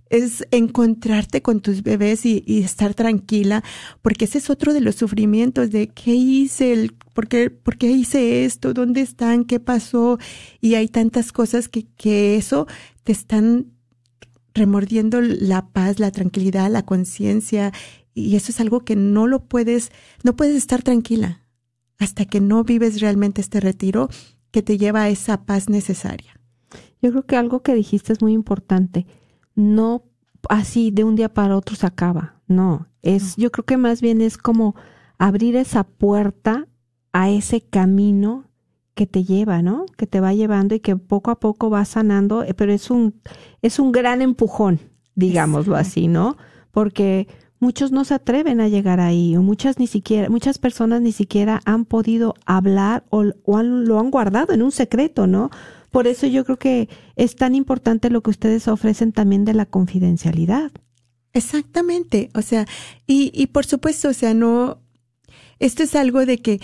Es encontrarte con tus bebés y, y estar tranquila, porque ese es otro de los sufrimientos de qué hice, el, por, qué, por qué hice esto, dónde están, qué pasó. Y hay tantas cosas que, que eso te están remordiendo la paz, la tranquilidad, la conciencia, y eso es algo que no lo puedes, no puedes estar tranquila hasta que no vives realmente este retiro que te lleva a esa paz necesaria. Yo creo que algo que dijiste es muy importante. No así de un día para otro se acaba. No, es yo creo que más bien es como abrir esa puerta a ese camino que te lleva, ¿no? Que te va llevando y que poco a poco va sanando, eh, pero es un, es un gran empujón, digámoslo así, ¿no? Porque muchos no se atreven a llegar ahí, o muchas ni siquiera, muchas personas ni siquiera han podido hablar o, o lo han guardado en un secreto, ¿no? Por eso yo creo que es tan importante lo que ustedes ofrecen también de la confidencialidad. Exactamente, o sea, y, y por supuesto, o sea, no, esto es algo de que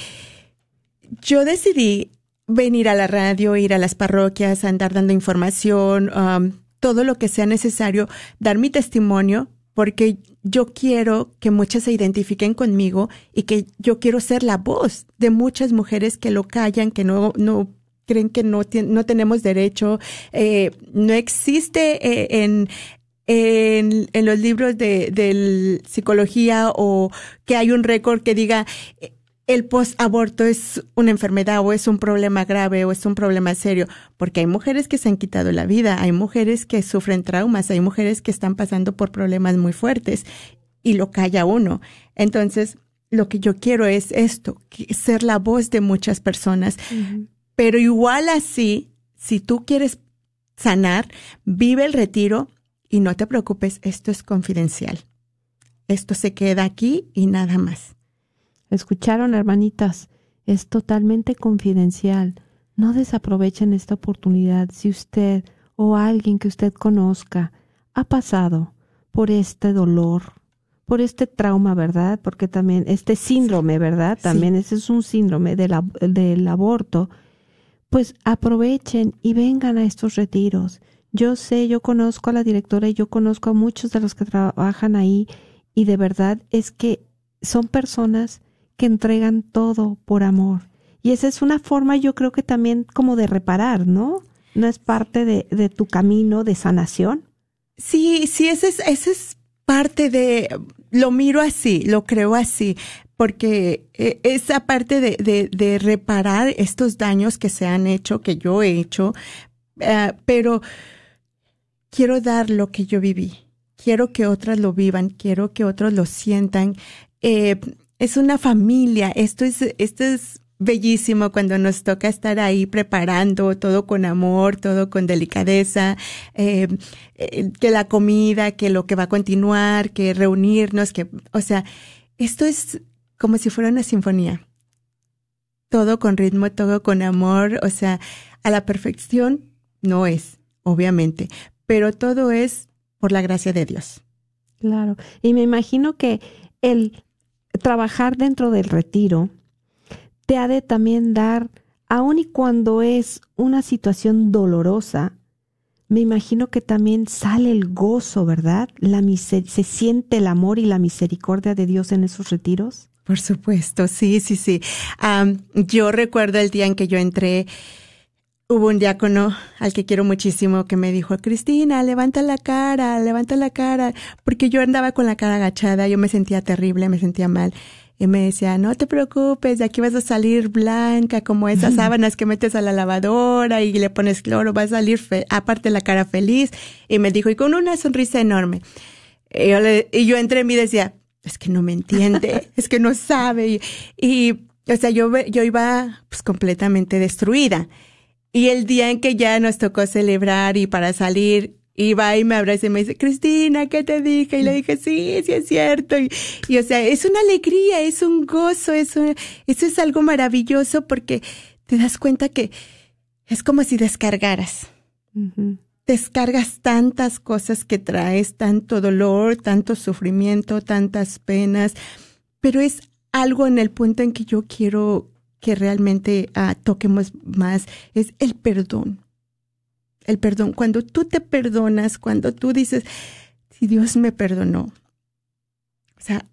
yo decidí venir a la radio, ir a las parroquias, andar dando información, um, todo lo que sea necesario, dar mi testimonio, porque yo quiero que muchas se identifiquen conmigo y que yo quiero ser la voz de muchas mujeres que lo callan, que no, no creen que no, no tenemos derecho. Eh, no existe eh, en, en, en, los libros de, de psicología o que hay un récord que diga el post-aborto es una enfermedad o es un problema grave o es un problema serio, porque hay mujeres que se han quitado la vida, hay mujeres que sufren traumas, hay mujeres que están pasando por problemas muy fuertes y lo calla uno. Entonces, lo que yo quiero es esto, ser la voz de muchas personas. Pero igual así, si tú quieres sanar, vive el retiro y no te preocupes, esto es confidencial. Esto se queda aquí y nada más. Escucharon, hermanitas, es totalmente confidencial. No desaprovechen esta oportunidad si usted o alguien que usted conozca ha pasado por este dolor, por este trauma, ¿verdad? Porque también este síndrome, ¿verdad? También ese es un síndrome del, del aborto. Pues aprovechen y vengan a estos retiros. Yo sé, yo conozco a la directora y yo conozco a muchos de los que trabajan ahí y de verdad es que son personas que entregan todo por amor. Y esa es una forma, yo creo que también como de reparar, ¿no? ¿No es parte de, tu camino de sanación? Sí, sí, ese es, ese es parte de, lo miro así, lo creo así, porque eh, esa parte de, de, de reparar estos daños que se han hecho, que yo he hecho, uh, pero quiero dar lo que yo viví, quiero que otras lo vivan, quiero que otros lo sientan. Eh, es una familia, esto es, esto es bellísimo cuando nos toca estar ahí preparando todo con amor, todo con delicadeza, eh, eh, que la comida, que lo que va a continuar, que reunirnos, que, o sea, esto es como si fuera una sinfonía. Todo con ritmo, todo con amor, o sea, a la perfección no es, obviamente, pero todo es por la gracia de Dios. Claro, y me imagino que el trabajar dentro del retiro te ha de también dar, aun y cuando es una situación dolorosa, me imagino que también sale el gozo, ¿verdad? La se siente el amor y la misericordia de Dios en esos retiros. Por supuesto, sí, sí, sí. Yo recuerdo el día en que yo entré, hubo un diácono al que quiero muchísimo que me dijo, Cristina, levanta la cara, levanta la cara, porque yo andaba con la cara agachada, yo me sentía terrible, me sentía mal. Y me decía, no te preocupes, de aquí vas a salir blanca como esas sábanas que metes a la lavadora y le pones cloro, vas a salir, aparte la cara feliz. Y me dijo, y con una sonrisa enorme. Y yo, le, y yo entré en mí y decía, es que no me entiende, es que no sabe. Y, y, o sea, yo, yo iba pues completamente destruida. Y el día en que ya nos tocó celebrar y para salir, iba y me abraza y me dice, Cristina, ¿qué te dije? Y le dije, sí, sí es cierto. Y, y o sea, es una alegría, es un gozo, es eso es algo maravilloso porque te das cuenta que es como si descargaras. Descargas tantas cosas que traes, tanto dolor, tanto sufrimiento, tantas penas, pero es algo en el punto en que yo quiero que realmente uh, toquemos más, es el perdón. El perdón. Cuando tú te perdonas, cuando tú dices, si Dios me perdonó, o sea,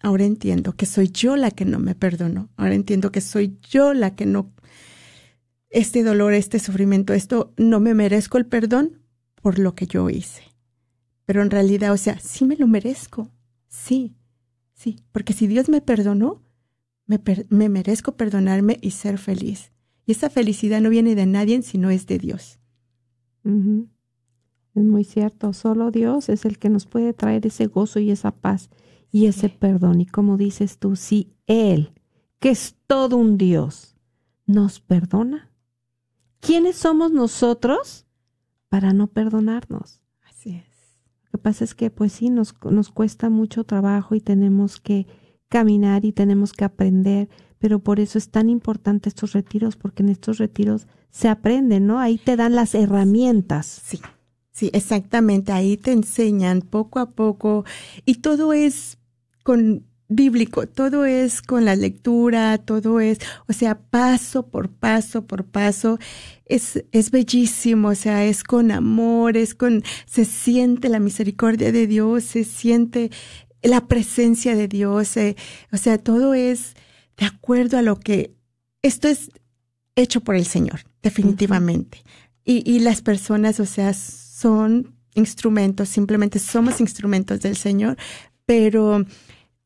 ahora entiendo que soy yo la que no me perdonó. Ahora entiendo que soy yo la que no, este dolor, este sufrimiento, esto, no me merezco el perdón por lo que yo hice. Pero en realidad, o sea, sí me lo merezco. Sí, sí, porque si Dios me perdonó, me, me, merezco perdonarme y ser feliz. Y esa felicidad no viene de nadie, sino es de Dios. Es muy cierto, solo Dios es el que nos puede traer ese gozo y esa paz y ese perdón. Y como dices tú, si Él, que es todo un Dios, nos perdona, ¿quiénes somos nosotros para no perdonarnos? Así es. Lo que pasa es que pues sí, nos, nos cuesta mucho trabajo y tenemos que caminar y tenemos que aprender, pero por eso es tan importante estos retiros, porque en estos retiros se aprende, ¿no? Ahí te dan las herramientas. Sí, sí, exactamente, ahí te enseñan poco a poco y todo es con bíblico, todo es con la lectura, todo es, o sea, paso por paso por paso, es, es bellísimo, o sea, es con amor, es con, se siente la misericordia de Dios, se siente la presencia de Dios, eh, o sea, todo es de acuerdo a lo que esto es hecho por el Señor, definitivamente. y, y las personas, o sea, son instrumentos, simplemente somos instrumentos del Señor, pero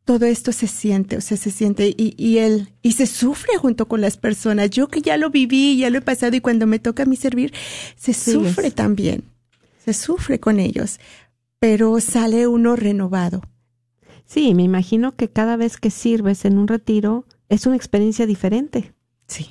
todo esto se siente, o sea, se siente y, y él, y se sufre junto con las personas. Yo que ya lo viví, ya lo he pasado y cuando me toca a mí servir, se sufre también, se sufre con ellos, pero sale uno renovado. Sí, me imagino que cada vez que sirves en un retiro es una experiencia diferente. Sí.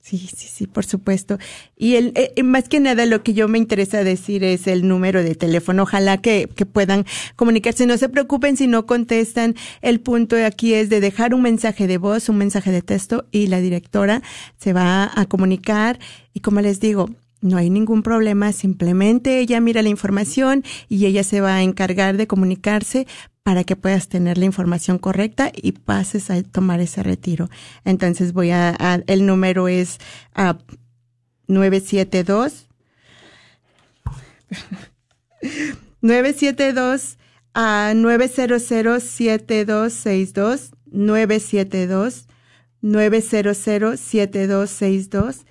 Sí, sí, sí, por supuesto. Y el, eh, más que nada lo que yo me interesa decir es el número de teléfono. Ojalá que, que puedan comunicarse. No se preocupen si no contestan. El punto aquí es de dejar un mensaje de voz, un mensaje de texto y la directora se va a comunicar. Y como les digo, no hay ningún problema, simplemente ella mira la información y ella se va a encargar de comunicarse para que puedas tener la información correcta y pases a tomar ese retiro. Entonces voy a, el número es uh, 972 972 a 900 7262 972 900 7262.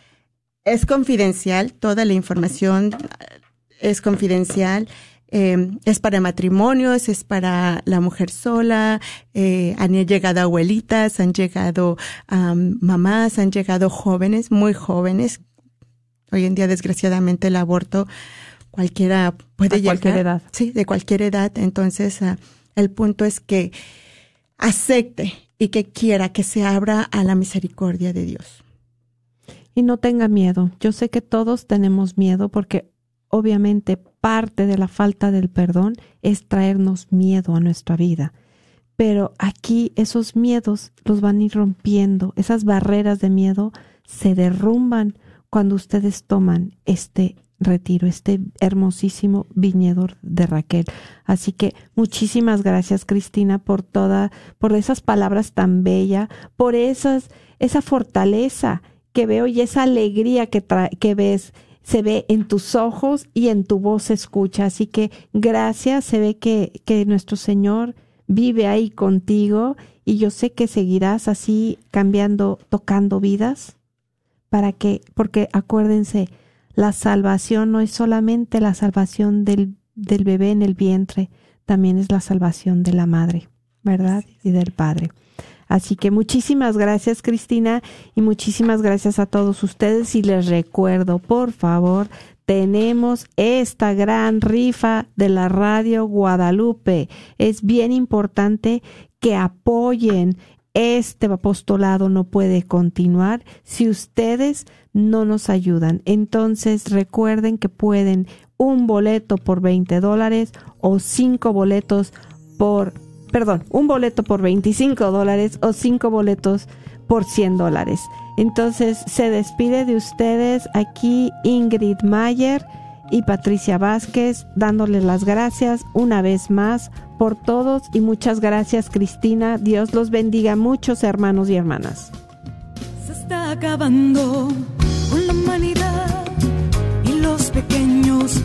Es confidencial, toda la información es confidencial. Eh, es para matrimonios, es para la mujer sola, eh, han llegado abuelitas, han llegado mamás, han llegado jóvenes, muy jóvenes. Hoy en día, desgraciadamente, el aborto cualquiera puede llegar. cualquier edad. Sí, de cualquier edad. Entonces, ah, el punto es que acepte y que quiera que se abra a la misericordia de Dios. Y no tenga miedo. Yo sé que todos tenemos miedo porque obviamente parte de la falta del perdón es traernos miedo a nuestra vida. Pero aquí esos miedos los van ir rompiendo, esas barreras de miedo se derrumban cuando ustedes toman este retiro, este hermosísimo viñedor de Raquel. Así que muchísimas gracias, Cristina, por toda, por esas palabras tan bellas, por esas, esa fortaleza que veo y esa alegría que, que ves se ve en tus ojos y en tu voz se escucha. Así que gracias, se ve que, que nuestro Señor vive ahí contigo y yo sé que seguirás así cambiando, tocando vidas para que, porque acuérdense, la salvación no es solamente la salvación del, del bebé en el vientre, también es la salvación de la madre, ¿verdad? Y del padre. Así que muchísimas gracias Cristina y muchísimas gracias a todos ustedes y les recuerdo, por favor, tenemos esta gran rifa de la radio Guadalupe. Es bien importante que apoyen. Este apostolado no puede continuar si ustedes no nos ayudan. Entonces recuerden que pueden un boleto por 20 dólares o cinco boletos por perdón, un boleto por 25 dólares o cinco boletos por 100 dólares. Entonces se despide de ustedes aquí Ingrid Mayer y Patricia Vázquez, dándoles las gracias una vez más por todos y muchas gracias Cristina. Dios los bendiga muchos hermanos y hermanas. Se está acabando con la humanidad y los pequeños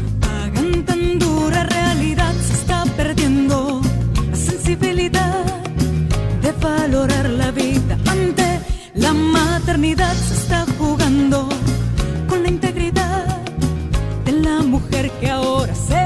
la maternidad se está jugando con la integridad de la mujer que ahora se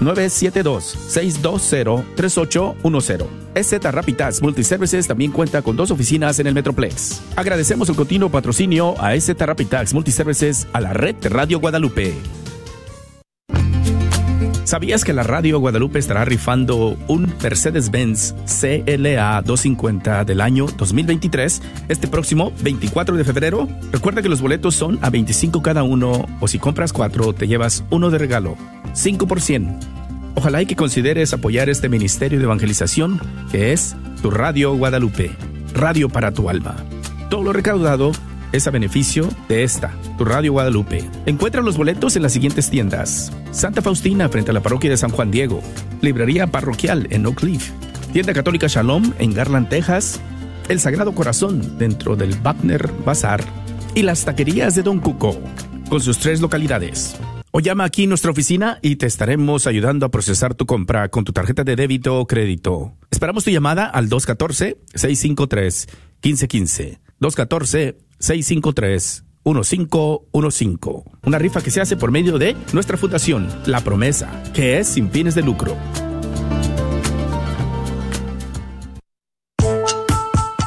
972-620-3810. EZ Rapitas Multiservices también cuenta con dos oficinas en el Metroplex. Agradecemos el continuo patrocinio a EZ Rapitax Multiservices a la red Radio Guadalupe. ¿Sabías que la Radio Guadalupe estará rifando un Mercedes-Benz CLA 250 del año 2023 este próximo 24 de febrero? Recuerda que los boletos son a 25 cada uno o si compras cuatro te llevas uno de regalo. 5%. Ojalá y que consideres apoyar este ministerio de evangelización que es tu Radio Guadalupe, radio para tu alma. Todo lo recaudado es a beneficio de esta, tu Radio Guadalupe. Encuentra los boletos en las siguientes tiendas. Santa Faustina frente a la parroquia de San Juan Diego. Librería parroquial en Oak Cliff. Tienda Católica Shalom en Garland, Texas. El Sagrado Corazón dentro del Wagner Bazar. Y las taquerías de Don Cuco, con sus tres localidades. O llama aquí nuestra oficina y te estaremos ayudando a procesar tu compra con tu tarjeta de débito o crédito. Esperamos tu llamada al 214-653-1515. 214-653-1515. Una rifa que se hace por medio de nuestra fundación, La Promesa, que es sin fines de lucro.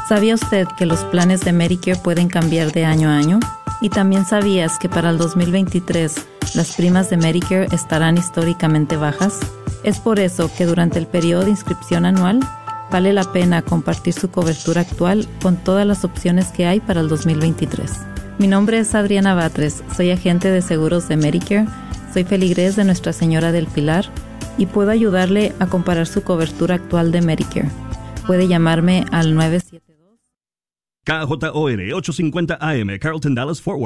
¿Sabía usted que los planes de Medicare pueden cambiar de año a año? Y también sabías que para el 2023 las primas de Medicare estarán históricamente bajas. Es por eso que durante el periodo de inscripción anual vale la pena compartir su cobertura actual con todas las opciones que hay para el 2023. Mi nombre es Adriana Batres, soy agente de seguros de Medicare, soy feligrés de Nuestra Señora del Pilar y puedo ayudarle a comparar su cobertura actual de Medicare. Puede llamarme al 972 KJOR 850 AM, Carlton Dallas Forward.